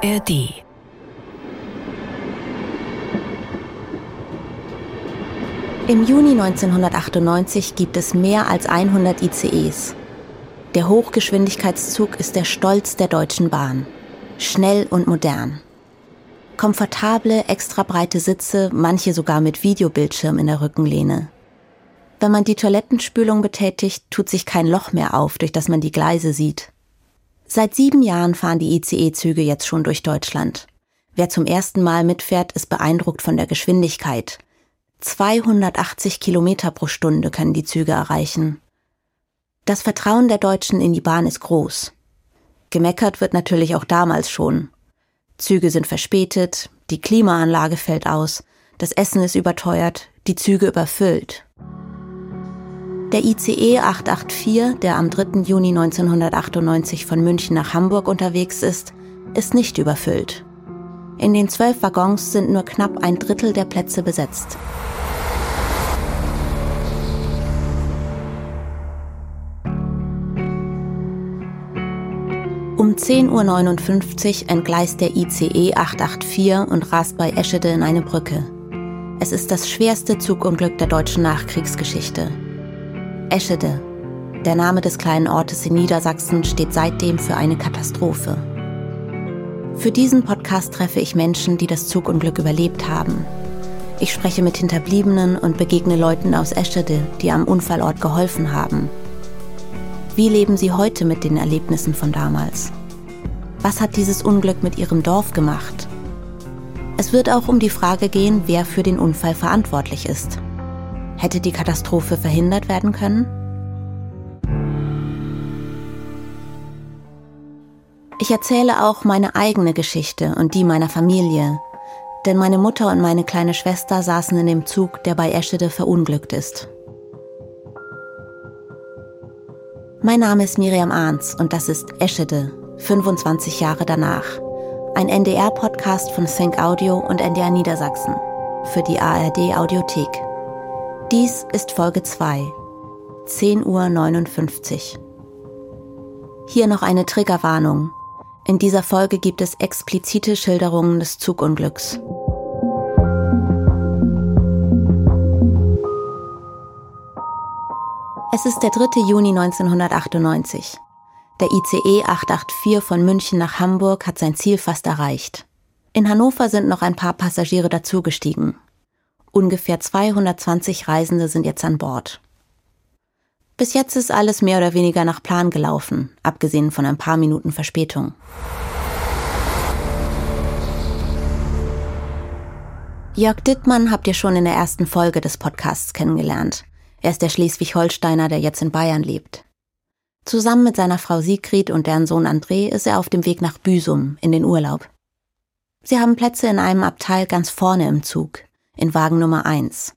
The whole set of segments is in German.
ARD Im Juni 1998 gibt es mehr als 100 ICEs. Der Hochgeschwindigkeitszug ist der Stolz der Deutschen Bahn. Schnell und modern. Komfortable, extra breite Sitze, manche sogar mit Videobildschirm in der Rückenlehne. Wenn man die Toilettenspülung betätigt, tut sich kein Loch mehr auf, durch das man die Gleise sieht. Seit sieben Jahren fahren die ICE-Züge jetzt schon durch Deutschland. Wer zum ersten Mal mitfährt, ist beeindruckt von der Geschwindigkeit. 280 Kilometer pro Stunde können die Züge erreichen. Das Vertrauen der Deutschen in die Bahn ist groß. Gemeckert wird natürlich auch damals schon. Züge sind verspätet, die Klimaanlage fällt aus, das Essen ist überteuert, die Züge überfüllt. Der ICE 884, der am 3. Juni 1998 von München nach Hamburg unterwegs ist, ist nicht überfüllt. In den zwölf Waggons sind nur knapp ein Drittel der Plätze besetzt. Um 10.59 Uhr entgleist der ICE 884 und rast bei Eschede in eine Brücke. Es ist das schwerste Zugunglück der deutschen Nachkriegsgeschichte. Eschede, der Name des kleinen Ortes in Niedersachsen, steht seitdem für eine Katastrophe. Für diesen Podcast treffe ich Menschen, die das Zugunglück überlebt haben. Ich spreche mit Hinterbliebenen und begegne Leuten aus Eschede, die am Unfallort geholfen haben. Wie leben sie heute mit den Erlebnissen von damals? Was hat dieses Unglück mit ihrem Dorf gemacht? Es wird auch um die Frage gehen, wer für den Unfall verantwortlich ist. Hätte die Katastrophe verhindert werden können? Ich erzähle auch meine eigene Geschichte und die meiner Familie, denn meine Mutter und meine kleine Schwester saßen in dem Zug, der bei Eschede verunglückt ist. Mein Name ist Miriam Arns und das ist Eschede, 25 Jahre danach. Ein NDR-Podcast von Think Audio und NDR Niedersachsen für die ARD Audiothek. Dies ist Folge 2, 10.59 Uhr. Hier noch eine Triggerwarnung. In dieser Folge gibt es explizite Schilderungen des Zugunglücks. Es ist der 3. Juni 1998. Der ICE 884 von München nach Hamburg hat sein Ziel fast erreicht. In Hannover sind noch ein paar Passagiere dazugestiegen. Ungefähr 220 Reisende sind jetzt an Bord. Bis jetzt ist alles mehr oder weniger nach Plan gelaufen, abgesehen von ein paar Minuten Verspätung. Jörg Dittmann habt ihr schon in der ersten Folge des Podcasts kennengelernt. Er ist der Schleswig-Holsteiner, der jetzt in Bayern lebt. Zusammen mit seiner Frau Sigrid und deren Sohn André ist er auf dem Weg nach Büsum in den Urlaub. Sie haben Plätze in einem Abteil ganz vorne im Zug in Wagen Nummer 1.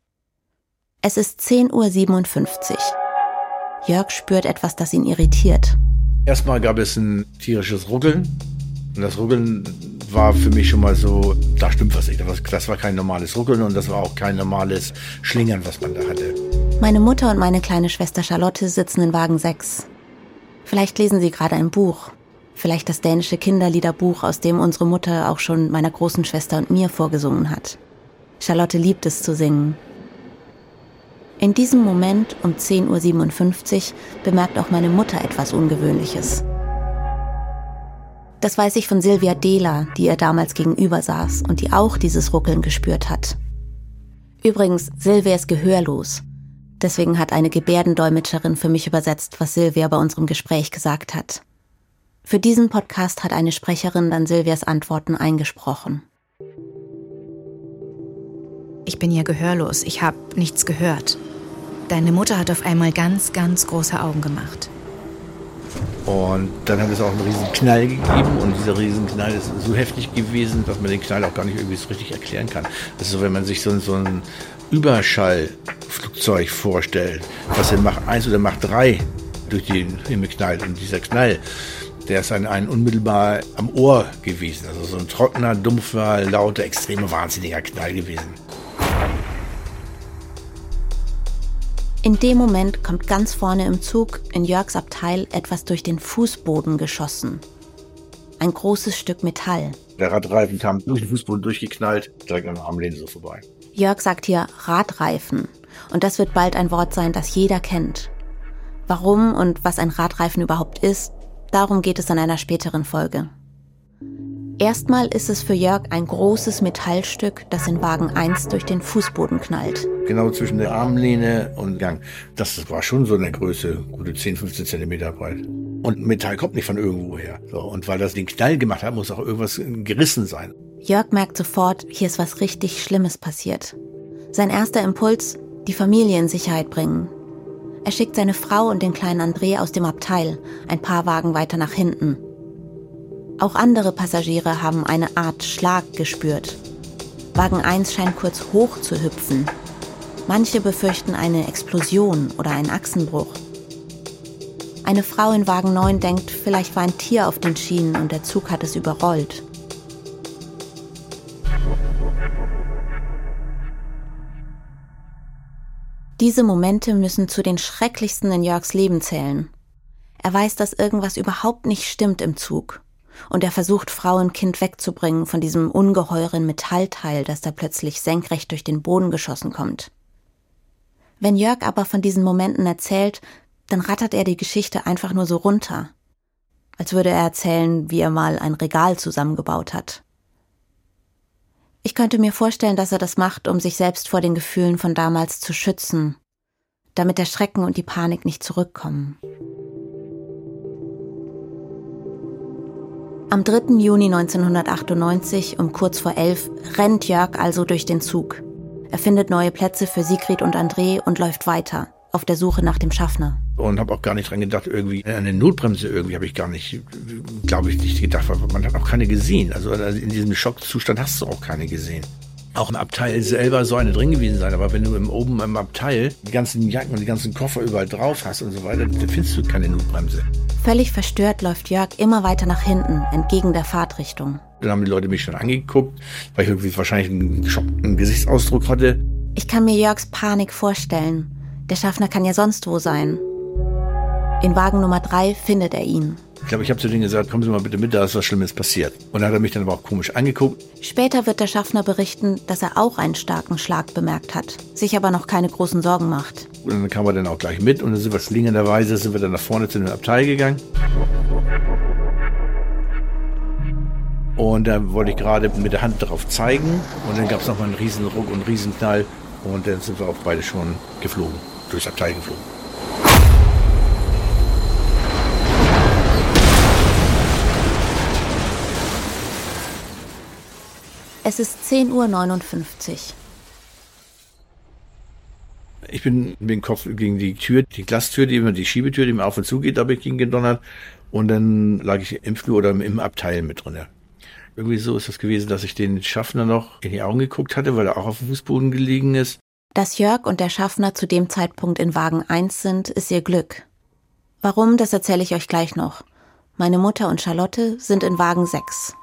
Es ist 10.57 Uhr. Jörg spürt etwas, das ihn irritiert. Erstmal gab es ein tierisches Ruckeln. Und das Ruckeln war für mich schon mal so, da stimmt was nicht. Das war kein normales Ruckeln und das war auch kein normales Schlingern, was man da hatte. Meine Mutter und meine kleine Schwester Charlotte sitzen in Wagen 6. Vielleicht lesen sie gerade ein Buch. Vielleicht das dänische Kinderliederbuch, aus dem unsere Mutter auch schon meiner großen Schwester und mir vorgesungen hat. Charlotte liebt es zu singen. In diesem Moment um 10.57 Uhr bemerkt auch meine Mutter etwas Ungewöhnliches. Das weiß ich von Silvia Dehler, die ihr damals gegenüber saß und die auch dieses Ruckeln gespürt hat. Übrigens, Silvia ist gehörlos. Deswegen hat eine Gebärdendolmetscherin für mich übersetzt, was Silvia bei unserem Gespräch gesagt hat. Für diesen Podcast hat eine Sprecherin dann Silvias Antworten eingesprochen. Ich bin ja gehörlos, ich habe nichts gehört. Deine Mutter hat auf einmal ganz, ganz große Augen gemacht. Und dann hat es auch einen riesen Knall gegeben und dieser riesen Knall ist so heftig gewesen, dass man den Knall auch gar nicht irgendwie so richtig erklären kann. Das ist so, wenn man sich so, so ein Überschallflugzeug vorstellt, was in Mach 1 oder Mach 3 durch den Himmel knallt und dieser Knall, der ist ein, ein unmittelbar am Ohr gewesen. Also so ein trockener, dumpfer, lauter, extremer, wahnsinniger Knall gewesen. In dem Moment kommt ganz vorne im Zug in Jörgs Abteil etwas durch den Fußboden geschossen. ein großes Stück Metall. Der Radreifen kam durch den Fußboden durchgeknallt, direkt an der Armlehne so vorbei. Jörg sagt hier Radreifen. Und das wird bald ein Wort sein, das jeder kennt. Warum und was ein Radreifen überhaupt ist, darum geht es in einer späteren Folge. Erstmal ist es für Jörg ein großes Metallstück, das in Wagen 1 durch den Fußboden knallt. Genau zwischen der Armlehne und Gang. Das war schon so eine Größe, gute 10, 15 Zentimeter breit. Und Metall kommt nicht von irgendwo her. So, und weil das den Knall gemacht hat, muss auch irgendwas gerissen sein. Jörg merkt sofort, hier ist was richtig Schlimmes passiert. Sein erster Impuls, die Familie in Sicherheit bringen. Er schickt seine Frau und den kleinen André aus dem Abteil, ein paar Wagen weiter nach hinten. Auch andere Passagiere haben eine Art Schlag gespürt. Wagen 1 scheint kurz hoch zu hüpfen. Manche befürchten eine Explosion oder einen Achsenbruch. Eine Frau in Wagen 9 denkt, vielleicht war ein Tier auf den Schienen und der Zug hat es überrollt. Diese Momente müssen zu den schrecklichsten in Jörgs Leben zählen. Er weiß, dass irgendwas überhaupt nicht stimmt im Zug und er versucht, Frau und Kind wegzubringen von diesem ungeheuren Metallteil, das da plötzlich senkrecht durch den Boden geschossen kommt. Wenn Jörg aber von diesen Momenten erzählt, dann rattert er die Geschichte einfach nur so runter, als würde er erzählen, wie er mal ein Regal zusammengebaut hat. Ich könnte mir vorstellen, dass er das macht, um sich selbst vor den Gefühlen von damals zu schützen, damit der Schrecken und die Panik nicht zurückkommen. Am 3. Juni 1998 um kurz vor elf rennt Jörg also durch den Zug. Er findet neue Plätze für Sigrid und André und läuft weiter, auf der Suche nach dem Schaffner. Und habe auch gar nicht dran gedacht, irgendwie eine Notbremse irgendwie habe ich gar nicht, glaube ich, nicht gedacht, weil man hat auch keine gesehen. Also in diesem Schockzustand hast du auch keine gesehen auch im Abteil selber so eine drin gewesen sein. Aber wenn du im, oben im Abteil die ganzen Jacken und die ganzen Koffer überall drauf hast und so weiter, dann findest du keine Notbremse. Völlig verstört läuft Jörg immer weiter nach hinten, entgegen der Fahrtrichtung. Dann haben die Leute mich schon angeguckt, weil ich irgendwie wahrscheinlich einen geschockten Gesichtsausdruck hatte. Ich kann mir Jörgs Panik vorstellen. Der Schaffner kann ja sonst wo sein. In Wagen Nummer drei findet er ihn. Ich glaube, ich habe zu denen gesagt, kommen Sie mal bitte mit, da ist was Schlimmes passiert. Und dann hat er mich dann aber auch komisch angeguckt. Später wird der Schaffner berichten, dass er auch einen starken Schlag bemerkt hat, sich aber noch keine großen Sorgen macht. Und dann kam er dann auch gleich mit und dann sind wir slingenderweise sind wir dann nach vorne zu dem Abteil gegangen. Und da wollte ich gerade mit der Hand darauf zeigen und dann gab es nochmal einen riesen Ruck und einen riesen Knall und dann sind wir auch beide schon geflogen, durchs Abteil geflogen. Es ist 10.59 Uhr. Ich bin mit dem Kopf gegen die Tür, die Glastür, die immer die Schiebetür, die mir auf und zu geht, habe ich gegen gedonnert. Und dann lag ich im Flur oder im Abteil mit drin. Irgendwie so ist es das gewesen, dass ich den Schaffner noch in die Augen geguckt hatte, weil er auch auf dem Fußboden gelegen ist. Dass Jörg und der Schaffner zu dem Zeitpunkt in Wagen 1 sind, ist ihr Glück. Warum, das erzähle ich euch gleich noch. Meine Mutter und Charlotte sind in Wagen 6.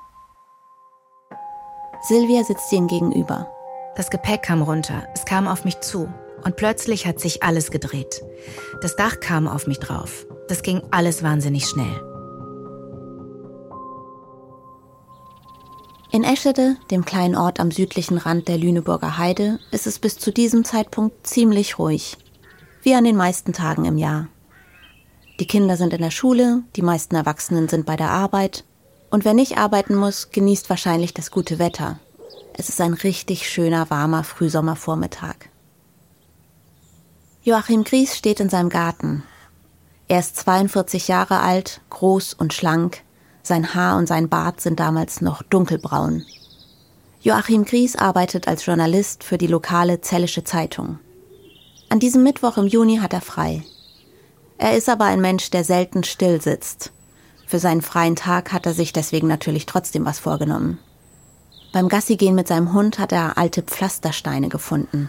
Silvia sitzt ihm gegenüber. Das Gepäck kam runter, es kam auf mich zu. Und plötzlich hat sich alles gedreht. Das Dach kam auf mich drauf. Das ging alles wahnsinnig schnell. In Eschede, dem kleinen Ort am südlichen Rand der Lüneburger Heide, ist es bis zu diesem Zeitpunkt ziemlich ruhig. Wie an den meisten Tagen im Jahr. Die Kinder sind in der Schule, die meisten Erwachsenen sind bei der Arbeit und wer nicht arbeiten muss, genießt wahrscheinlich das gute Wetter. Es ist ein richtig schöner, warmer Frühsommervormittag. Joachim Gries steht in seinem Garten. Er ist 42 Jahre alt, groß und schlank. Sein Haar und sein Bart sind damals noch dunkelbraun. Joachim Gries arbeitet als Journalist für die lokale Zellische Zeitung. An diesem Mittwoch im Juni hat er frei. Er ist aber ein Mensch, der selten still sitzt. Für seinen freien Tag hat er sich deswegen natürlich trotzdem was vorgenommen. Beim Gassigehen mit seinem Hund hat er alte Pflastersteine gefunden.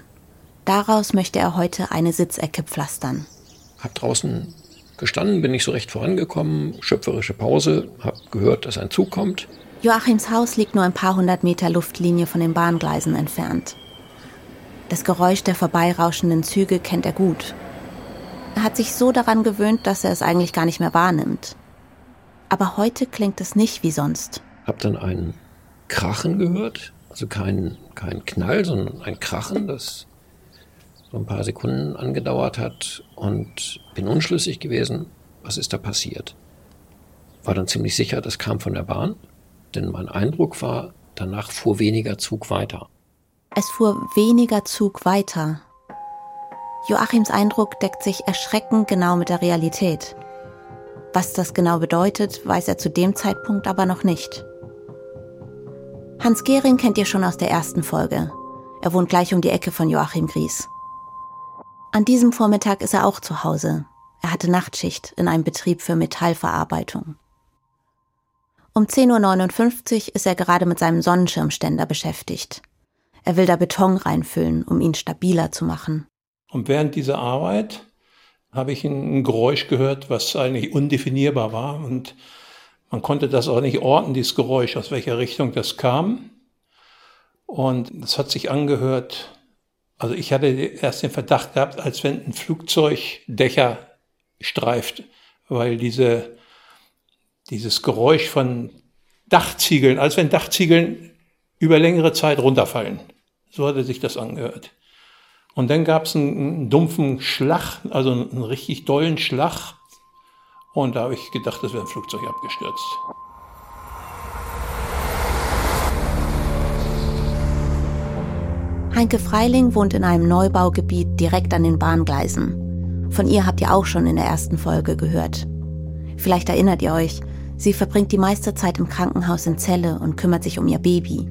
Daraus möchte er heute eine Sitzecke pflastern. Hab draußen gestanden, bin nicht so recht vorangekommen, schöpferische Pause, hab gehört, dass ein Zug kommt. Joachims Haus liegt nur ein paar hundert Meter Luftlinie von den Bahngleisen entfernt. Das Geräusch der vorbeirauschenden Züge kennt er gut. Er hat sich so daran gewöhnt, dass er es eigentlich gar nicht mehr wahrnimmt. Aber heute klingt es nicht wie sonst. Hab dann einen Krachen gehört, also kein, kein Knall, sondern ein Krachen, das so ein paar Sekunden angedauert hat und bin unschlüssig gewesen, was ist da passiert. War dann ziemlich sicher, das kam von der Bahn, denn mein Eindruck war, danach fuhr weniger Zug weiter. Es fuhr weniger Zug weiter. Joachims Eindruck deckt sich erschreckend genau mit der Realität. Was das genau bedeutet, weiß er zu dem Zeitpunkt aber noch nicht. Hans Gehring kennt ihr schon aus der ersten Folge. Er wohnt gleich um die Ecke von Joachim Gries. An diesem Vormittag ist er auch zu Hause. Er hatte Nachtschicht in einem Betrieb für Metallverarbeitung. Um 10.59 Uhr ist er gerade mit seinem Sonnenschirmständer beschäftigt. Er will da Beton reinfüllen, um ihn stabiler zu machen. Und während dieser Arbeit habe ich ein Geräusch gehört, was eigentlich undefinierbar war. Und man konnte das auch nicht orten, dieses Geräusch, aus welcher Richtung das kam. Und es hat sich angehört, also ich hatte erst den Verdacht gehabt, als wenn ein Flugzeug Dächer streift, weil diese, dieses Geräusch von Dachziegeln, als wenn Dachziegeln über längere Zeit runterfallen. So hatte sich das angehört. Und dann gab es einen, einen, dumpfen Schlag, also einen richtig dollen Schlag. Und da habe ich gedacht, das wäre ein Flugzeug abgestürzt. Heinke Freiling wohnt in einem Neubaugebiet direkt an den Bahngleisen. Von ihr habt ihr auch schon in der ersten Folge gehört. Vielleicht erinnert ihr euch, sie verbringt die meiste Zeit im Krankenhaus in Celle und kümmert sich um ihr Baby.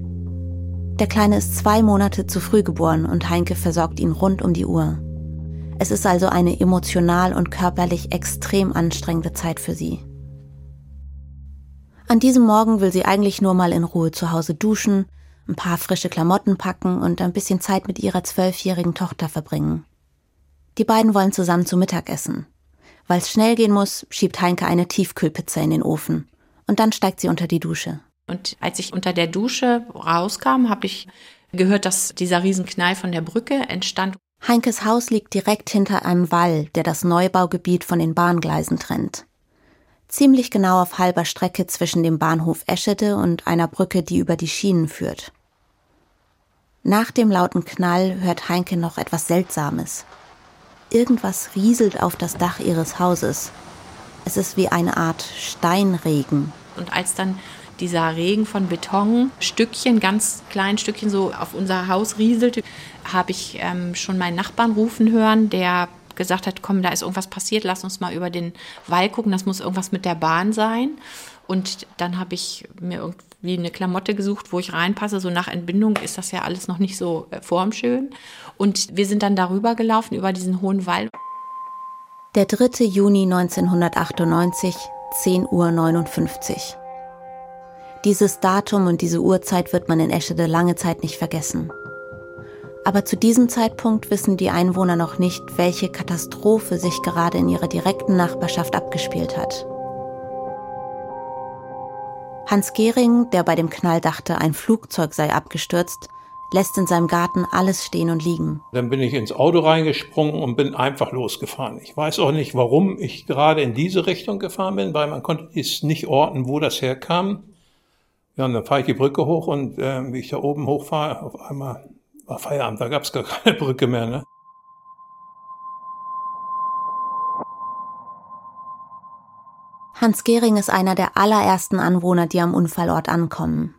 Der Kleine ist zwei Monate zu früh geboren und Heinke versorgt ihn rund um die Uhr. Es ist also eine emotional und körperlich extrem anstrengende Zeit für sie. An diesem Morgen will sie eigentlich nur mal in Ruhe zu Hause duschen, ein paar frische Klamotten packen und ein bisschen Zeit mit ihrer zwölfjährigen Tochter verbringen. Die beiden wollen zusammen zu Mittag essen. Weil es schnell gehen muss, schiebt Heinke eine Tiefkühlpizza in den Ofen. Und dann steigt sie unter die Dusche. Und als ich unter der Dusche rauskam, habe ich gehört, dass dieser Riesenknall von der Brücke entstand. Heinkes Haus liegt direkt hinter einem Wall, der das Neubaugebiet von den Bahngleisen trennt. Ziemlich genau auf halber Strecke zwischen dem Bahnhof Eschede und einer Brücke, die über die Schienen führt. Nach dem lauten Knall hört Heinke noch etwas Seltsames. Irgendwas rieselt auf das Dach ihres Hauses. Es ist wie eine Art Steinregen. Und als dann dieser Regen von Betonstückchen, ganz kleinen Stückchen so auf unser Haus rieselte, habe ich ähm, schon meinen Nachbarn rufen hören, der gesagt hat, komm, da ist irgendwas passiert, lass uns mal über den Wall gucken, das muss irgendwas mit der Bahn sein. Und dann habe ich mir irgendwie eine Klamotte gesucht, wo ich reinpasse. So nach Entbindung ist das ja alles noch nicht so äh, formschön. Und wir sind dann darüber gelaufen, über diesen hohen Wall. Der 3. Juni 1998, 10.59 Uhr. Dieses Datum und diese Uhrzeit wird man in Eschede lange Zeit nicht vergessen. Aber zu diesem Zeitpunkt wissen die Einwohner noch nicht, welche Katastrophe sich gerade in ihrer direkten Nachbarschaft abgespielt hat. Hans Gehring, der bei dem Knall dachte, ein Flugzeug sei abgestürzt, lässt in seinem Garten alles stehen und liegen. Dann bin ich ins Auto reingesprungen und bin einfach losgefahren. Ich weiß auch nicht, warum ich gerade in diese Richtung gefahren bin, weil man konnte es nicht orten, wo das herkam. Ja, und dann fahre ich die Brücke hoch und äh, wie ich da oben hochfahre, auf einmal war Feierabend, da gab es gar keine Brücke mehr. Ne? Hans Gehring ist einer der allerersten Anwohner, die am Unfallort ankommen.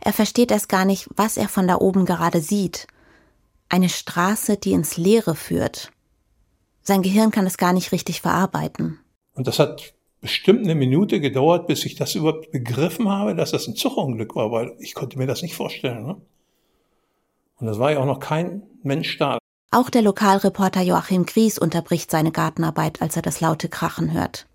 Er versteht erst gar nicht, was er von da oben gerade sieht. Eine Straße, die ins Leere führt. Sein Gehirn kann es gar nicht richtig verarbeiten. Und das hat bestimmt eine Minute gedauert, bis ich das überhaupt begriffen habe, dass das ein Zugunglück war, weil ich konnte mir das nicht vorstellen. Ne? Und es war ja auch noch kein Mensch da. Auch der Lokalreporter Joachim Gries unterbricht seine Gartenarbeit, als er das laute Krachen hört.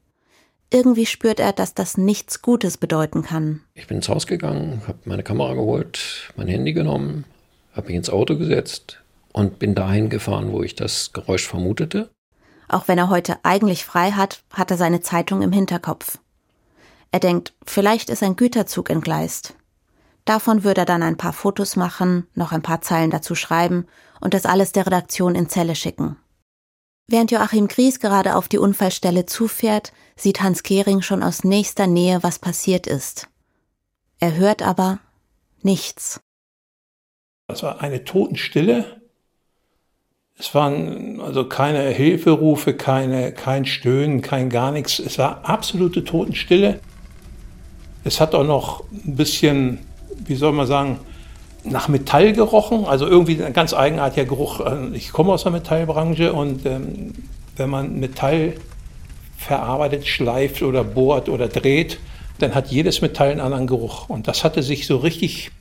Irgendwie spürt er, dass das nichts Gutes bedeuten kann. Ich bin ins Haus gegangen, habe meine Kamera geholt, mein Handy genommen, habe mich ins Auto gesetzt und bin dahin gefahren, wo ich das Geräusch vermutete. Auch wenn er heute eigentlich frei hat, hat er seine Zeitung im Hinterkopf. Er denkt, vielleicht ist ein Güterzug entgleist. Davon würde er dann ein paar Fotos machen, noch ein paar Zeilen dazu schreiben und das alles der Redaktion in Zelle schicken. Während Joachim Gries gerade auf die Unfallstelle zufährt, sieht Hans Gehring schon aus nächster Nähe, was passiert ist. Er hört aber nichts. Es war eine Totenstille. Es waren also keine Hilferufe, keine, kein Stöhnen, kein gar nichts. Es war absolute Totenstille. Es hat auch noch ein bisschen, wie soll man sagen, nach Metall gerochen, also irgendwie ein ganz eigenartiger Geruch. Also ich komme aus der Metallbranche und ähm, wenn man Metall verarbeitet, schleift oder bohrt oder dreht, dann hat jedes Metall einen anderen Geruch. Und das hatte sich so richtig,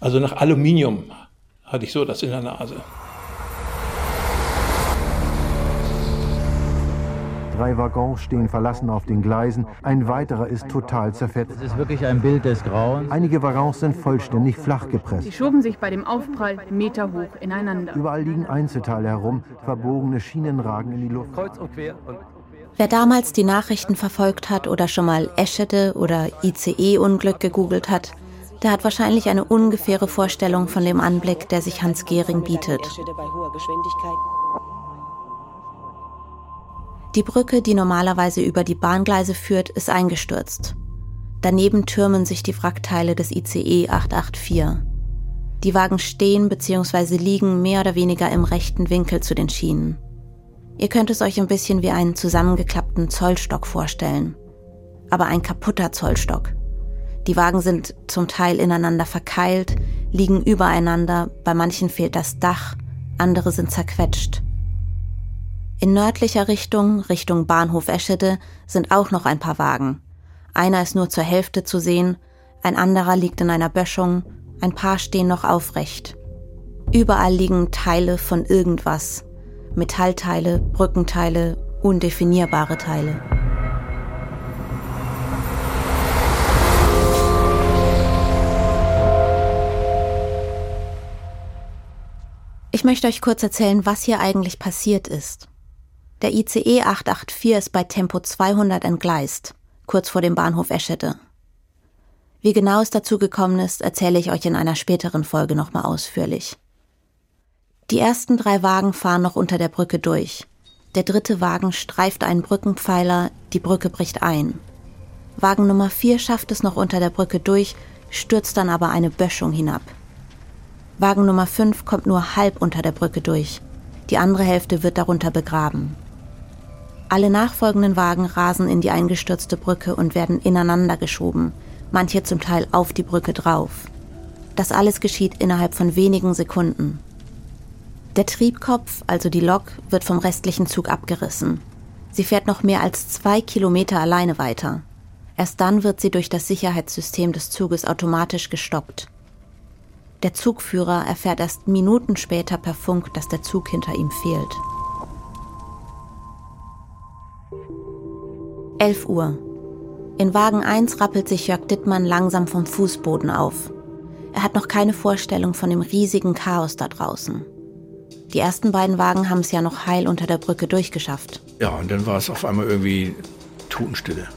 also nach Aluminium hatte ich so das in der Nase. Drei Waggons stehen verlassen auf den Gleisen, ein weiterer ist total zerfetzt. Es ist wirklich ein Bild des Grauens. Einige Waggons sind vollständig flach gepresst. Sie schoben sich bei dem Aufprall meterhoch ineinander. Überall liegen Einzelteile herum, verbogene Schienen ragen in die Luft. Kreuz und quer. Und Wer damals die Nachrichten verfolgt hat oder schon mal Eschede oder ICE-Unglück gegoogelt hat, der hat wahrscheinlich eine ungefähre Vorstellung von dem Anblick, der sich Hans Gehring bietet. Die Brücke, die normalerweise über die Bahngleise führt, ist eingestürzt. Daneben türmen sich die Wrackteile des ICE 884. Die Wagen stehen bzw. liegen mehr oder weniger im rechten Winkel zu den Schienen. Ihr könnt es euch ein bisschen wie einen zusammengeklappten Zollstock vorstellen. Aber ein kaputter Zollstock. Die Wagen sind zum Teil ineinander verkeilt, liegen übereinander, bei manchen fehlt das Dach, andere sind zerquetscht. In nördlicher Richtung, Richtung Bahnhof Eschede, sind auch noch ein paar Wagen. Einer ist nur zur Hälfte zu sehen, ein anderer liegt in einer Böschung, ein paar stehen noch aufrecht. Überall liegen Teile von irgendwas. Metallteile, Brückenteile, undefinierbare Teile. Ich möchte euch kurz erzählen, was hier eigentlich passiert ist. Der ICE 884 ist bei Tempo 200 entgleist, kurz vor dem Bahnhof Eschede. Wie genau es dazu gekommen ist, erzähle ich euch in einer späteren Folge nochmal ausführlich. Die ersten drei Wagen fahren noch unter der Brücke durch. Der dritte Wagen streift einen Brückenpfeiler, die Brücke bricht ein. Wagen Nummer 4 schafft es noch unter der Brücke durch, stürzt dann aber eine Böschung hinab. Wagen Nummer 5 kommt nur halb unter der Brücke durch. Die andere Hälfte wird darunter begraben. Alle nachfolgenden Wagen rasen in die eingestürzte Brücke und werden ineinander geschoben, manche zum Teil auf die Brücke drauf. Das alles geschieht innerhalb von wenigen Sekunden. Der Triebkopf, also die Lok, wird vom restlichen Zug abgerissen. Sie fährt noch mehr als zwei Kilometer alleine weiter. Erst dann wird sie durch das Sicherheitssystem des Zuges automatisch gestoppt. Der Zugführer erfährt erst Minuten später per Funk, dass der Zug hinter ihm fehlt. 11 Uhr. In Wagen 1 rappelt sich Jörg Dittmann langsam vom Fußboden auf. Er hat noch keine Vorstellung von dem riesigen Chaos da draußen. Die ersten beiden Wagen haben es ja noch heil unter der Brücke durchgeschafft. Ja, und dann war es auf einmal irgendwie Totenstille.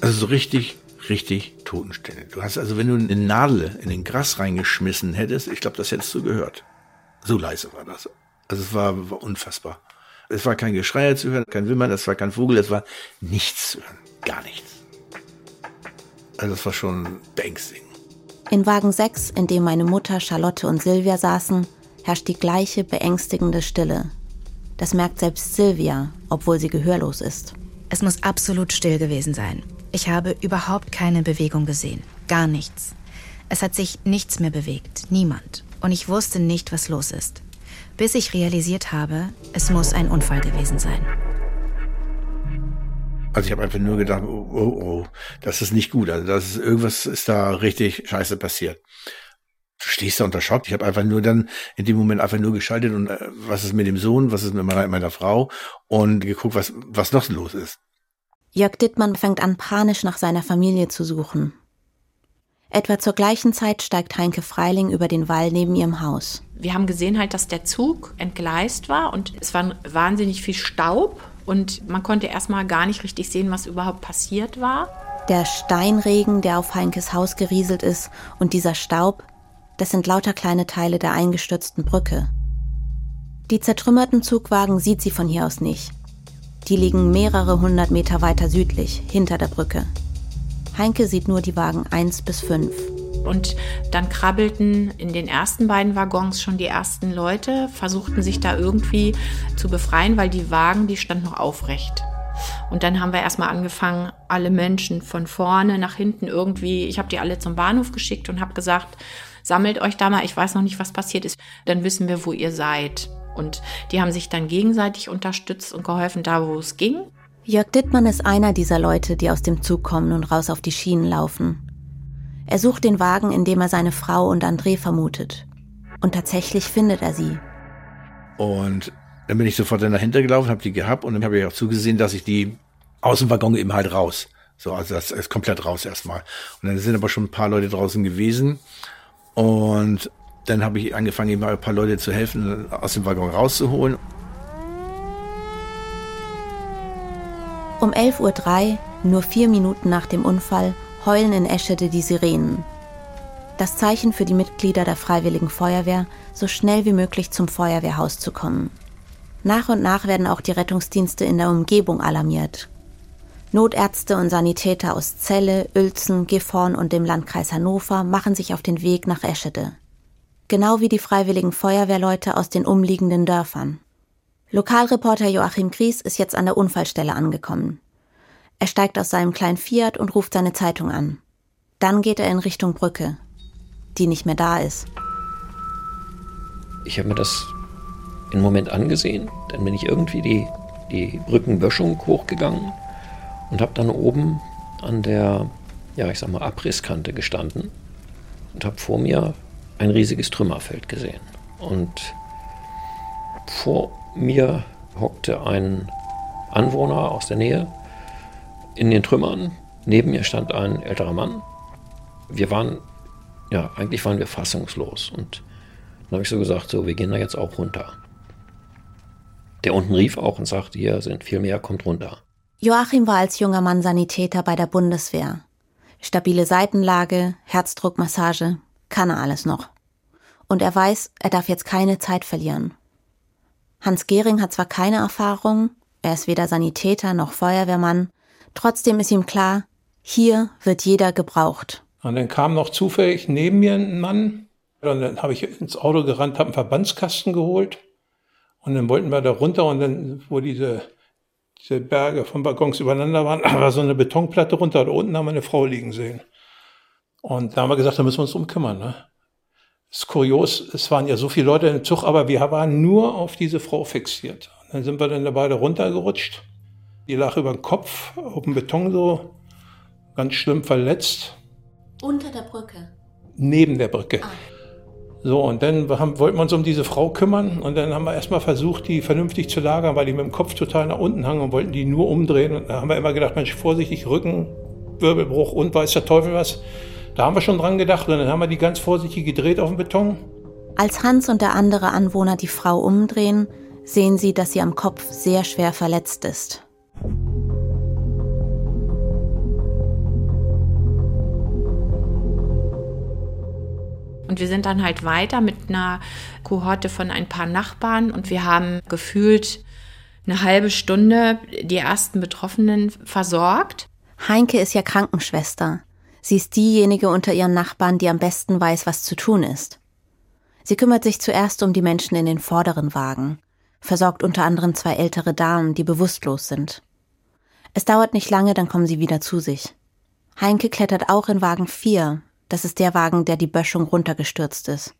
Also so richtig, richtig Totenstille. Du hast also, wenn du eine Nadel in den Gras reingeschmissen hättest, ich glaube, das hättest du gehört. So leise war das. Also es war, war unfassbar. Es war kein Geschrei zu hören, kein Wimmern, es war kein Vogel, es war nichts zu hören. Gar nichts. Also es war schon beängstigend. In Wagen 6, in dem meine Mutter, Charlotte und Silvia saßen, herrscht die gleiche beängstigende Stille. Das merkt selbst Silvia, obwohl sie gehörlos ist. Es muss absolut still gewesen sein. Ich habe überhaupt keine Bewegung gesehen. Gar nichts. Es hat sich nichts mehr bewegt. Niemand. Und ich wusste nicht, was los ist bis ich realisiert habe, es muss ein Unfall gewesen sein. Also ich habe einfach nur gedacht, oh, oh, oh, das ist nicht gut. Also das ist, irgendwas ist da richtig scheiße passiert. Du stehst da unter Schock. Ich habe einfach nur dann in dem Moment einfach nur geschaltet und äh, was ist mit dem Sohn, was ist mit meiner, meiner Frau und geguckt, was, was noch los ist. Jörg Dittmann fängt an, panisch nach seiner Familie zu suchen. Etwa zur gleichen Zeit steigt Heinke Freiling über den Wall neben ihrem Haus. Wir haben gesehen halt, dass der Zug entgleist war und es war wahnsinnig viel Staub und man konnte erstmal gar nicht richtig sehen, was überhaupt passiert war. Der Steinregen, der auf Heinkes Haus gerieselt ist und dieser Staub, das sind lauter kleine Teile der eingestürzten Brücke. Die zertrümmerten Zugwagen sieht sie von hier aus nicht. Die liegen mehrere hundert Meter weiter südlich, hinter der Brücke. Heinke sieht nur die Wagen 1 bis 5. Und dann krabbelten in den ersten beiden Waggons schon die ersten Leute, versuchten sich da irgendwie zu befreien, weil die Wagen, die standen noch aufrecht. Und dann haben wir erstmal angefangen, alle Menschen von vorne nach hinten irgendwie, ich habe die alle zum Bahnhof geschickt und habe gesagt, sammelt euch da mal, ich weiß noch nicht, was passiert ist, dann wissen wir, wo ihr seid. Und die haben sich dann gegenseitig unterstützt und geholfen, da wo es ging. Jörg Dittmann ist einer dieser Leute, die aus dem Zug kommen und raus auf die Schienen laufen. Er sucht den Wagen, in dem er seine Frau und André vermutet. Und tatsächlich findet er sie. Und dann bin ich sofort dann dahinter gelaufen, habe die gehabt und dann habe ich auch zugesehen, dass ich die aus dem Waggon eben halt raus. So, also das ist komplett raus erstmal. Und dann sind aber schon ein paar Leute draußen gewesen. Und dann habe ich angefangen, eben ein paar Leute zu helfen, aus dem Waggon rauszuholen. Um 11.03 Uhr, nur vier Minuten nach dem Unfall, heulen in Eschede die Sirenen. Das Zeichen für die Mitglieder der Freiwilligen Feuerwehr, so schnell wie möglich zum Feuerwehrhaus zu kommen. Nach und nach werden auch die Rettungsdienste in der Umgebung alarmiert. Notärzte und Sanitäter aus Celle, Uelzen, Gifhorn und dem Landkreis Hannover machen sich auf den Weg nach Eschede. Genau wie die freiwilligen Feuerwehrleute aus den umliegenden Dörfern. Lokalreporter Joachim Gries ist jetzt an der Unfallstelle angekommen. Er steigt aus seinem kleinen Fiat und ruft seine Zeitung an. Dann geht er in Richtung Brücke, die nicht mehr da ist. Ich habe mir das einen Moment angesehen, dann bin ich irgendwie die, die Brückenböschung hochgegangen und habe dann oben an der, ja, ich sag mal, Abrisskante gestanden und habe vor mir ein riesiges Trümmerfeld gesehen. Und vor mir hockte ein Anwohner aus der Nähe in den Trümmern. Neben mir stand ein älterer Mann. Wir waren, ja, eigentlich waren wir fassungslos. Und dann habe ich so gesagt, so, wir gehen da jetzt auch runter. Der unten rief auch und sagte, hier sind viel mehr, kommt runter. Joachim war als junger Mann Sanitäter bei der Bundeswehr. Stabile Seitenlage, Herzdruckmassage, kann er alles noch. Und er weiß, er darf jetzt keine Zeit verlieren. Hans Gehring hat zwar keine Erfahrung, er ist weder Sanitäter noch Feuerwehrmann, trotzdem ist ihm klar, hier wird jeder gebraucht. Und dann kam noch zufällig neben mir ein Mann, und dann habe ich ins Auto gerannt, habe einen Verbandskasten geholt und dann wollten wir da runter und dann, wo diese, diese Berge von Waggons übereinander waren, war so eine Betonplatte runter. Da unten haben wir eine Frau liegen sehen. Und da haben wir gesagt, da müssen wir uns drum kümmern. Ne? Das ist kurios, es waren ja so viele Leute im Zug, aber wir waren nur auf diese Frau fixiert. Und dann sind wir dann beide runtergerutscht. Die lag über den Kopf, auf dem Beton so, ganz schlimm verletzt. Unter der Brücke? Neben der Brücke. Ah. So, und dann haben, wollten wir uns um diese Frau kümmern und dann haben wir erstmal versucht, die vernünftig zu lagern, weil die mit dem Kopf total nach unten hangen und wollten die nur umdrehen. Und da haben wir immer gedacht, Mensch, vorsichtig, Rücken, Wirbelbruch und weiß der Teufel was. Da haben wir schon dran gedacht und dann haben wir die ganz vorsichtig gedreht auf dem Beton. Als Hans und der andere Anwohner die Frau umdrehen, sehen sie, dass sie am Kopf sehr schwer verletzt ist. Und wir sind dann halt weiter mit einer Kohorte von ein paar Nachbarn und wir haben gefühlt eine halbe Stunde die ersten Betroffenen versorgt. Heinke ist ja Krankenschwester. Sie ist diejenige unter ihren Nachbarn, die am besten weiß, was zu tun ist. Sie kümmert sich zuerst um die Menschen in den vorderen Wagen, versorgt unter anderem zwei ältere Damen, die bewusstlos sind. Es dauert nicht lange, dann kommen sie wieder zu sich. Heinke klettert auch in Wagen 4, das ist der Wagen, der die Böschung runtergestürzt ist.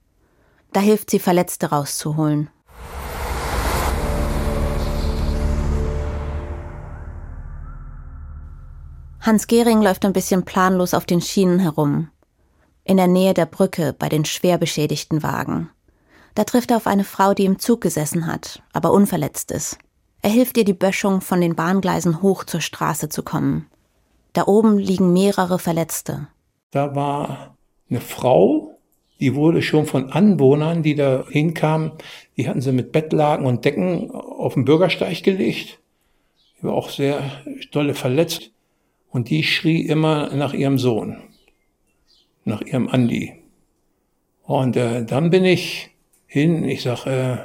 Da hilft sie, Verletzte rauszuholen. Hans Gehring läuft ein bisschen planlos auf den Schienen herum. In der Nähe der Brücke bei den schwer beschädigten Wagen. Da trifft er auf eine Frau, die im Zug gesessen hat, aber unverletzt ist. Er hilft ihr, die Böschung von den Bahngleisen hoch zur Straße zu kommen. Da oben liegen mehrere Verletzte. Da war eine Frau, die wurde schon von Anwohnern, die da hinkamen, die hatten sie mit Bettlaken und Decken auf den Bürgersteig gelegt. Die war auch sehr dolle verletzt. Und die schrie immer nach ihrem Sohn, nach ihrem Andi. Und äh, dann bin ich hin, ich sag, äh,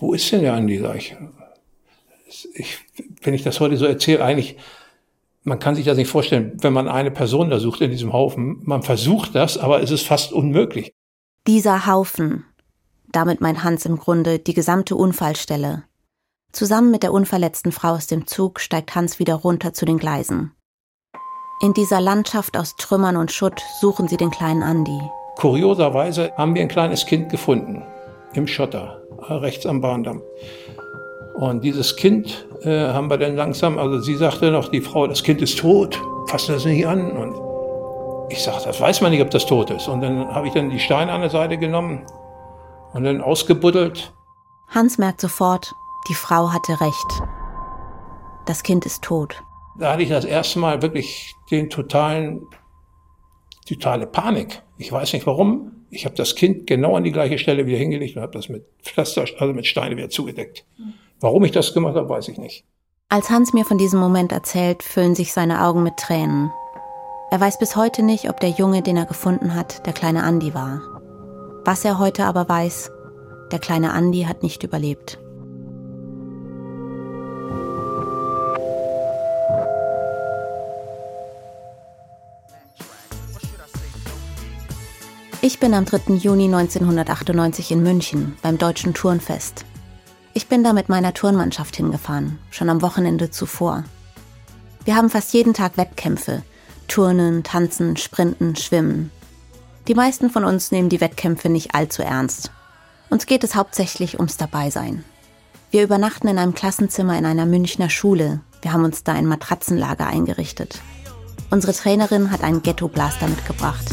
wo ist denn der Andi? Sag ich, ich, wenn ich das heute so erzähle, eigentlich, man kann sich das nicht vorstellen, wenn man eine Person da sucht in diesem Haufen. Man versucht das, aber es ist fast unmöglich. Dieser Haufen, damit meint Hans im Grunde die gesamte Unfallstelle. Zusammen mit der unverletzten Frau aus dem Zug steigt Hans wieder runter zu den Gleisen. In dieser Landschaft aus Trümmern und Schutt suchen sie den kleinen Andi. Kurioserweise haben wir ein kleines Kind gefunden im Schotter, rechts am Bahndamm. Und dieses Kind äh, haben wir dann langsam, also sie sagte noch, die Frau, das Kind ist tot, fassen das nicht an. Und ich sagte, das weiß man nicht, ob das tot ist. Und dann habe ich dann die Steine an der Seite genommen und dann ausgebuddelt. Hans merkt sofort, die Frau hatte recht. Das Kind ist tot. Da hatte ich das erste Mal wirklich den totalen, totale Panik. Ich weiß nicht warum. Ich habe das Kind genau an die gleiche Stelle wieder hingelegt und habe das mit Pflaster, also mit Steine wieder zugedeckt. Warum ich das gemacht habe, weiß ich nicht. Als Hans mir von diesem Moment erzählt, füllen sich seine Augen mit Tränen. Er weiß bis heute nicht, ob der Junge, den er gefunden hat, der kleine Andi war. Was er heute aber weiß, der kleine Andi hat nicht überlebt. Ich bin am 3. Juni 1998 in München beim Deutschen Turnfest. Ich bin da mit meiner Turnmannschaft hingefahren, schon am Wochenende zuvor. Wir haben fast jeden Tag Wettkämpfe. Turnen, Tanzen, Sprinten, Schwimmen. Die meisten von uns nehmen die Wettkämpfe nicht allzu ernst. Uns geht es hauptsächlich ums Dabeisein. Wir übernachten in einem Klassenzimmer in einer Münchner Schule. Wir haben uns da ein Matratzenlager eingerichtet. Unsere Trainerin hat einen Ghetto-Blaster mitgebracht.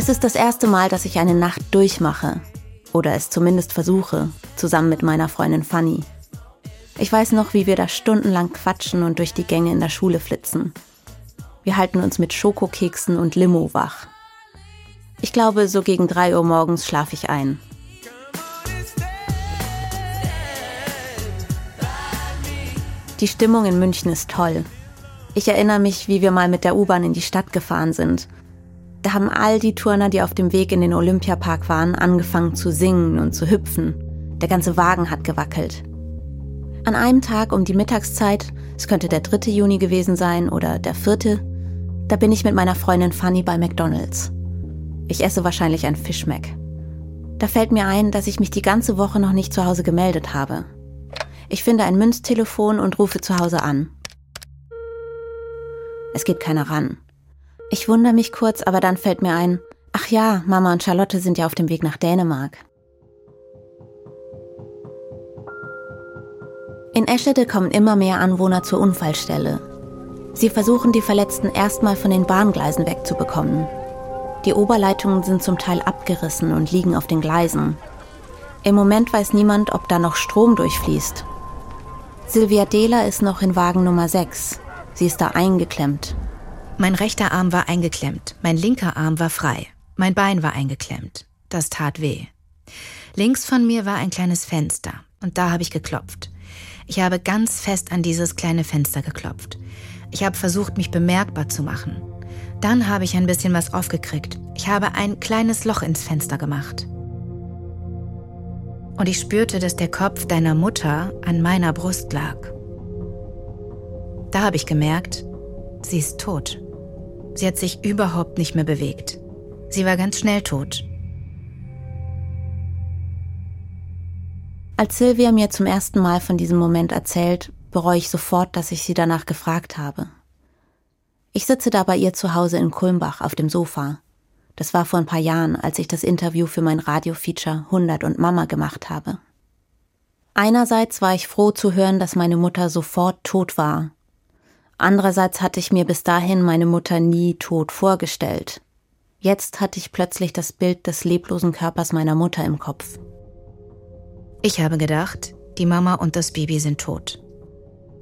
Es ist das erste Mal, dass ich eine Nacht durchmache. Oder es zumindest versuche, zusammen mit meiner Freundin Fanny. Ich weiß noch, wie wir da stundenlang quatschen und durch die Gänge in der Schule flitzen. Wir halten uns mit Schokokeksen und Limo wach. Ich glaube, so gegen drei Uhr morgens schlafe ich ein. Die Stimmung in München ist toll. Ich erinnere mich, wie wir mal mit der U-Bahn in die Stadt gefahren sind da haben all die Turner, die auf dem Weg in den Olympiapark waren, angefangen zu singen und zu hüpfen. Der ganze Wagen hat gewackelt. An einem Tag um die Mittagszeit, es könnte der 3. Juni gewesen sein oder der 4., da bin ich mit meiner Freundin Fanny bei McDonald's. Ich esse wahrscheinlich ein Fischmeck. Da fällt mir ein, dass ich mich die ganze Woche noch nicht zu Hause gemeldet habe. Ich finde ein Münztelefon und rufe zu Hause an. Es geht keiner ran. Ich wundere mich kurz, aber dann fällt mir ein, ach ja, Mama und Charlotte sind ja auf dem Weg nach Dänemark. In Eschede kommen immer mehr Anwohner zur Unfallstelle. Sie versuchen, die Verletzten erstmal von den Bahngleisen wegzubekommen. Die Oberleitungen sind zum Teil abgerissen und liegen auf den Gleisen. Im Moment weiß niemand, ob da noch Strom durchfließt. Silvia Dehler ist noch in Wagen Nummer 6. Sie ist da eingeklemmt. Mein rechter Arm war eingeklemmt, mein linker Arm war frei, mein Bein war eingeklemmt. Das tat weh. Links von mir war ein kleines Fenster und da habe ich geklopft. Ich habe ganz fest an dieses kleine Fenster geklopft. Ich habe versucht, mich bemerkbar zu machen. Dann habe ich ein bisschen was aufgekriegt. Ich habe ein kleines Loch ins Fenster gemacht. Und ich spürte, dass der Kopf deiner Mutter an meiner Brust lag. Da habe ich gemerkt, sie ist tot. Sie hat sich überhaupt nicht mehr bewegt. Sie war ganz schnell tot. Als Silvia mir zum ersten Mal von diesem Moment erzählt, bereue ich sofort, dass ich sie danach gefragt habe. Ich sitze da bei ihr zu Hause in Kulmbach auf dem Sofa. Das war vor ein paar Jahren, als ich das Interview für mein Radiofeature 100 und Mama gemacht habe. Einerseits war ich froh zu hören, dass meine Mutter sofort tot war Andererseits hatte ich mir bis dahin meine Mutter nie tot vorgestellt. Jetzt hatte ich plötzlich das Bild des leblosen Körpers meiner Mutter im Kopf. Ich habe gedacht, die Mama und das Baby sind tot.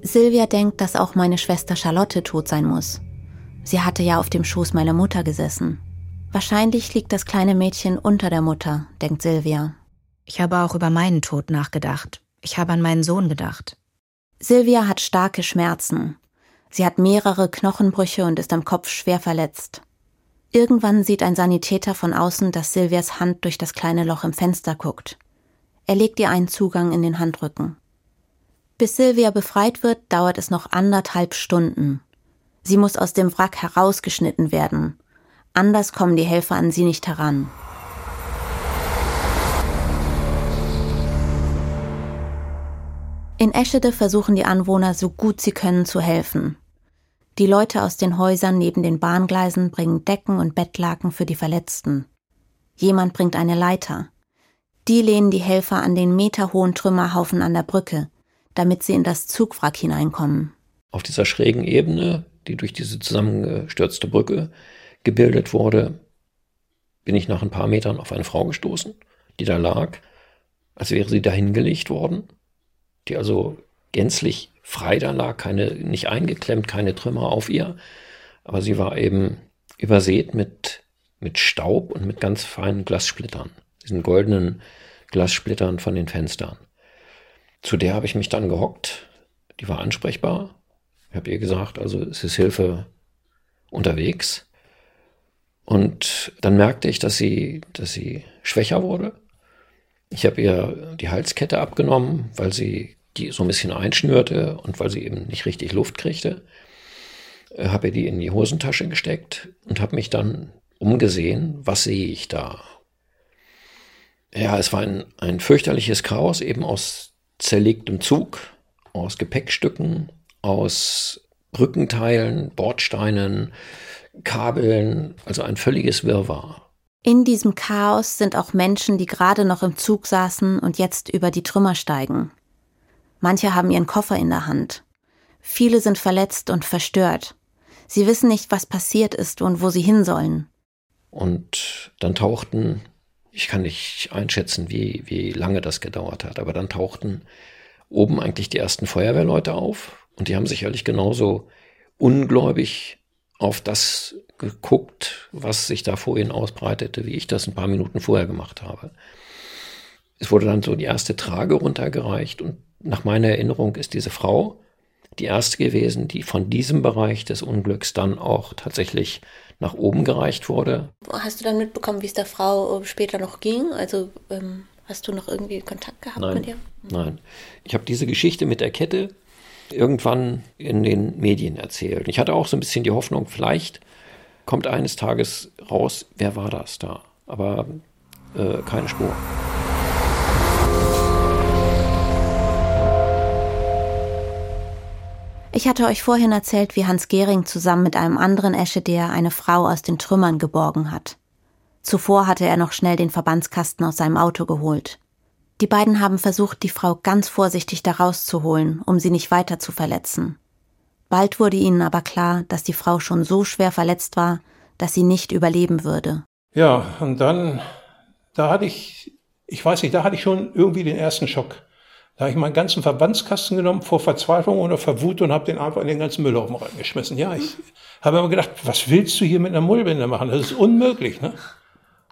Silvia denkt, dass auch meine Schwester Charlotte tot sein muss. Sie hatte ja auf dem Schoß meiner Mutter gesessen. Wahrscheinlich liegt das kleine Mädchen unter der Mutter, denkt Silvia. Ich habe auch über meinen Tod nachgedacht. Ich habe an meinen Sohn gedacht. Silvia hat starke Schmerzen. Sie hat mehrere Knochenbrüche und ist am Kopf schwer verletzt. Irgendwann sieht ein Sanitäter von außen, dass Silvias Hand durch das kleine Loch im Fenster guckt. Er legt ihr einen Zugang in den Handrücken. Bis Silvia befreit wird, dauert es noch anderthalb Stunden. Sie muss aus dem Wrack herausgeschnitten werden. Anders kommen die Helfer an sie nicht heran. In Eschede versuchen die Anwohner so gut sie können zu helfen. Die Leute aus den Häusern neben den Bahngleisen bringen Decken und Bettlaken für die Verletzten. Jemand bringt eine Leiter. Die lehnen die Helfer an den meterhohen Trümmerhaufen an der Brücke, damit sie in das Zugwrack hineinkommen. Auf dieser schrägen Ebene, die durch diese zusammengestürzte Brücke gebildet wurde, bin ich nach ein paar Metern auf eine Frau gestoßen, die da lag, als wäre sie dahingelegt worden, die also gänzlich frei da lag, keine, nicht eingeklemmt, keine Trümmer auf ihr. Aber sie war eben übersät mit, mit Staub und mit ganz feinen Glassplittern, diesen goldenen Glassplittern von den Fenstern. Zu der habe ich mich dann gehockt. Die war ansprechbar. Ich habe ihr gesagt, also es ist Hilfe unterwegs. Und dann merkte ich, dass sie, dass sie schwächer wurde. Ich habe ihr die Halskette abgenommen, weil sie die so ein bisschen einschnürte und weil sie eben nicht richtig Luft kriegte, äh, habe die in die Hosentasche gesteckt und habe mich dann umgesehen, was sehe ich da? Ja, es war ein, ein fürchterliches Chaos, eben aus zerlegtem Zug, aus Gepäckstücken, aus Brückenteilen, Bordsteinen, Kabeln, also ein völliges Wirrwarr. In diesem Chaos sind auch Menschen, die gerade noch im Zug saßen und jetzt über die Trümmer steigen. Manche haben ihren Koffer in der Hand. Viele sind verletzt und verstört. Sie wissen nicht, was passiert ist und wo sie hin sollen. Und dann tauchten, ich kann nicht einschätzen, wie, wie lange das gedauert hat, aber dann tauchten oben eigentlich die ersten Feuerwehrleute auf und die haben sicherlich genauso ungläubig auf das geguckt, was sich da vor ihnen ausbreitete, wie ich das ein paar Minuten vorher gemacht habe. Es wurde dann so die erste Trage runtergereicht und nach meiner Erinnerung ist diese Frau die erste gewesen, die von diesem Bereich des Unglücks dann auch tatsächlich nach oben gereicht wurde. Hast du dann mitbekommen, wie es der Frau später noch ging? Also ähm, hast du noch irgendwie Kontakt gehabt Nein. mit ihr? Nein. Ich habe diese Geschichte mit der Kette irgendwann in den Medien erzählt. Ich hatte auch so ein bisschen die Hoffnung, vielleicht kommt eines Tages raus, wer war das da? Aber äh, keine Spur. Ich hatte euch vorhin erzählt, wie Hans Gehring zusammen mit einem anderen Eschedeer eine Frau aus den Trümmern geborgen hat. Zuvor hatte er noch schnell den Verbandskasten aus seinem Auto geholt. Die beiden haben versucht, die Frau ganz vorsichtig da rauszuholen, um sie nicht weiter zu verletzen. Bald wurde ihnen aber klar, dass die Frau schon so schwer verletzt war, dass sie nicht überleben würde. Ja, und dann, da hatte ich, ich weiß nicht, da hatte ich schon irgendwie den ersten Schock. Da habe ich meinen ganzen Verbandskasten genommen vor Verzweiflung oder vor Wut und habe den einfach in den ganzen Müllhaufen reingeschmissen. Ja, ich habe immer gedacht, was willst du hier mit einer Mullbinde machen? Das ist unmöglich. Ne?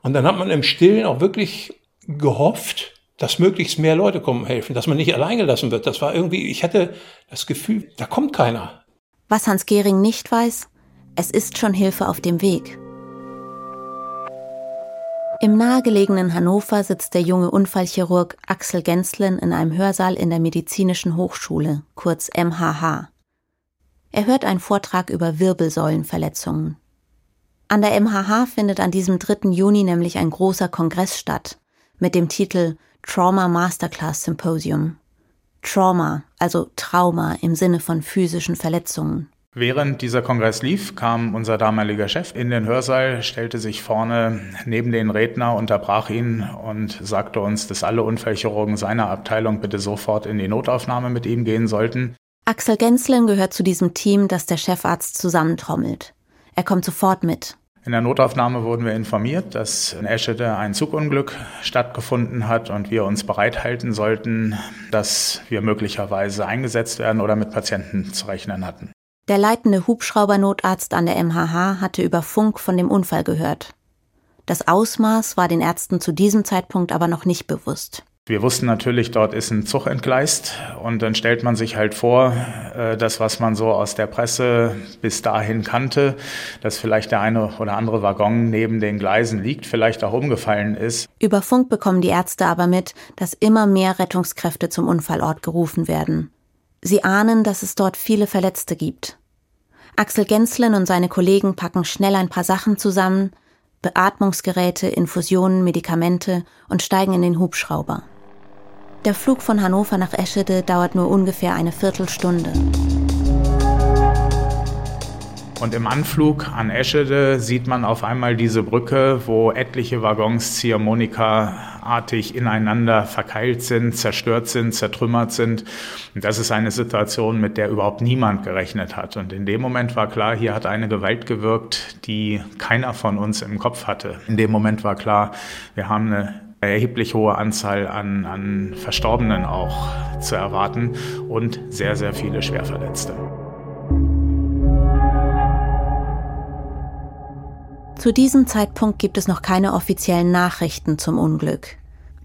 Und dann hat man im Stillen auch wirklich gehofft, dass möglichst mehr Leute kommen helfen, dass man nicht allein gelassen wird. Das war irgendwie, ich hatte das Gefühl, da kommt keiner. Was Hans Gehring nicht weiß, es ist schon Hilfe auf dem Weg. Im nahegelegenen Hannover sitzt der junge Unfallchirurg Axel Genslen in einem Hörsaal in der Medizinischen Hochschule, kurz MHH. Er hört einen Vortrag über Wirbelsäulenverletzungen. An der MHH findet an diesem 3. Juni nämlich ein großer Kongress statt mit dem Titel Trauma Masterclass Symposium. Trauma, also Trauma im Sinne von physischen Verletzungen. Während dieser Kongress lief, kam unser damaliger Chef in den Hörsaal, stellte sich vorne neben den Redner, unterbrach ihn und sagte uns, dass alle Unfallchirurgen seiner Abteilung bitte sofort in die Notaufnahme mit ihm gehen sollten. Axel Genslen gehört zu diesem Team, das der Chefarzt zusammentrommelt. Er kommt sofort mit. In der Notaufnahme wurden wir informiert, dass in Eschede ein Zugunglück stattgefunden hat und wir uns bereithalten sollten, dass wir möglicherweise eingesetzt werden oder mit Patienten zu rechnen hatten. Der leitende Hubschraubernotarzt an der MHH hatte über Funk von dem Unfall gehört. Das Ausmaß war den Ärzten zu diesem Zeitpunkt aber noch nicht bewusst. Wir wussten natürlich, dort ist ein Zug entgleist und dann stellt man sich halt vor, äh, das, was man so aus der Presse bis dahin kannte, dass vielleicht der eine oder andere Waggon neben den Gleisen liegt, vielleicht auch umgefallen ist. Über Funk bekommen die Ärzte aber mit, dass immer mehr Rettungskräfte zum Unfallort gerufen werden. Sie ahnen, dass es dort viele Verletzte gibt. Axel Genslen und seine Kollegen packen schnell ein paar Sachen zusammen, Beatmungsgeräte, Infusionen, Medikamente und steigen in den Hubschrauber. Der Flug von Hannover nach Eschede dauert nur ungefähr eine Viertelstunde. Und im Anflug an Eschede sieht man auf einmal diese Brücke, wo etliche Waggons Ziehharmonika-artig ineinander verkeilt sind, zerstört sind, zertrümmert sind. Und das ist eine Situation, mit der überhaupt niemand gerechnet hat. Und in dem Moment war klar, hier hat eine Gewalt gewirkt, die keiner von uns im Kopf hatte. In dem Moment war klar, wir haben eine erheblich hohe Anzahl an, an Verstorbenen auch zu erwarten und sehr, sehr viele Schwerverletzte. Zu diesem Zeitpunkt gibt es noch keine offiziellen Nachrichten zum Unglück.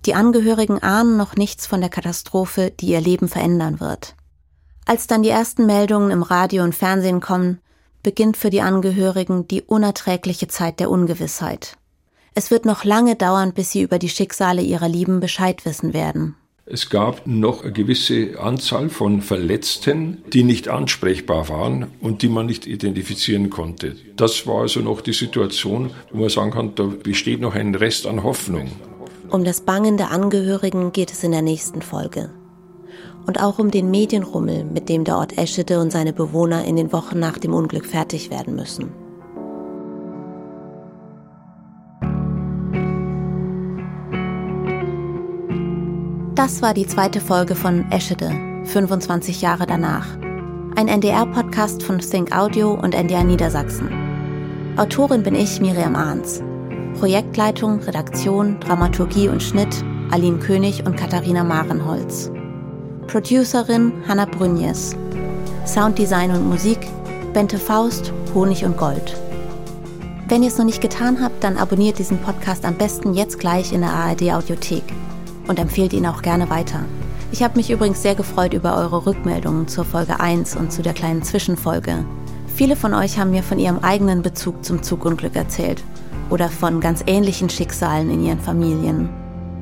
Die Angehörigen ahnen noch nichts von der Katastrophe, die ihr Leben verändern wird. Als dann die ersten Meldungen im Radio und Fernsehen kommen, beginnt für die Angehörigen die unerträgliche Zeit der Ungewissheit. Es wird noch lange dauern, bis sie über die Schicksale ihrer Lieben Bescheid wissen werden. Es gab noch eine gewisse Anzahl von Verletzten, die nicht ansprechbar waren und die man nicht identifizieren konnte. Das war also noch die Situation, wo man sagen kann, da besteht noch ein Rest an Hoffnung. Um das Bangen der Angehörigen geht es in der nächsten Folge. Und auch um den Medienrummel, mit dem der Ort Eschede und seine Bewohner in den Wochen nach dem Unglück fertig werden müssen. Das war die zweite Folge von Eschede, 25 Jahre danach. Ein NDR-Podcast von Think Audio und NDR Niedersachsen. Autorin bin ich, Miriam Ahns. Projektleitung, Redaktion, Dramaturgie und Schnitt Aline König und Katharina Marenholz. Producerin Hanna Brünjes. Sounddesign und Musik Bente Faust, Honig und Gold. Wenn ihr es noch nicht getan habt, dann abonniert diesen Podcast am besten jetzt gleich in der ARD Audiothek und empfehlt ihn auch gerne weiter. Ich habe mich übrigens sehr gefreut über eure Rückmeldungen zur Folge 1 und zu der kleinen Zwischenfolge. Viele von euch haben mir von ihrem eigenen Bezug zum Zugunglück erzählt oder von ganz ähnlichen Schicksalen in ihren Familien.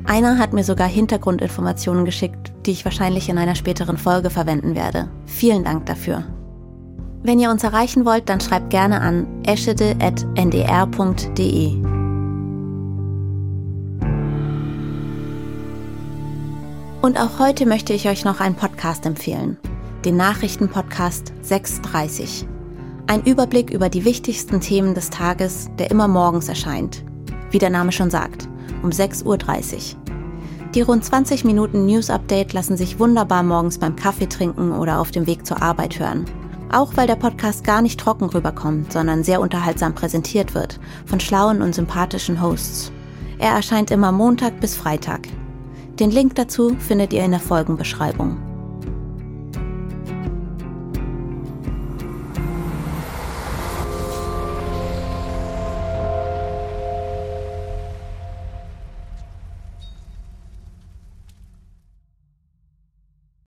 Einer hat mir sogar Hintergrundinformationen geschickt, die ich wahrscheinlich in einer späteren Folge verwenden werde. Vielen Dank dafür. Wenn ihr uns erreichen wollt, dann schreibt gerne an eschede.ndr.de. Und auch heute möchte ich euch noch einen Podcast empfehlen. Den Nachrichtenpodcast 630. Ein Überblick über die wichtigsten Themen des Tages, der immer morgens erscheint. Wie der Name schon sagt, um 6.30 Uhr. Die rund 20 Minuten News Update lassen sich wunderbar morgens beim Kaffee trinken oder auf dem Weg zur Arbeit hören. Auch weil der Podcast gar nicht trocken rüberkommt, sondern sehr unterhaltsam präsentiert wird von schlauen und sympathischen Hosts. Er erscheint immer Montag bis Freitag. Den Link dazu findet ihr in der Folgenbeschreibung.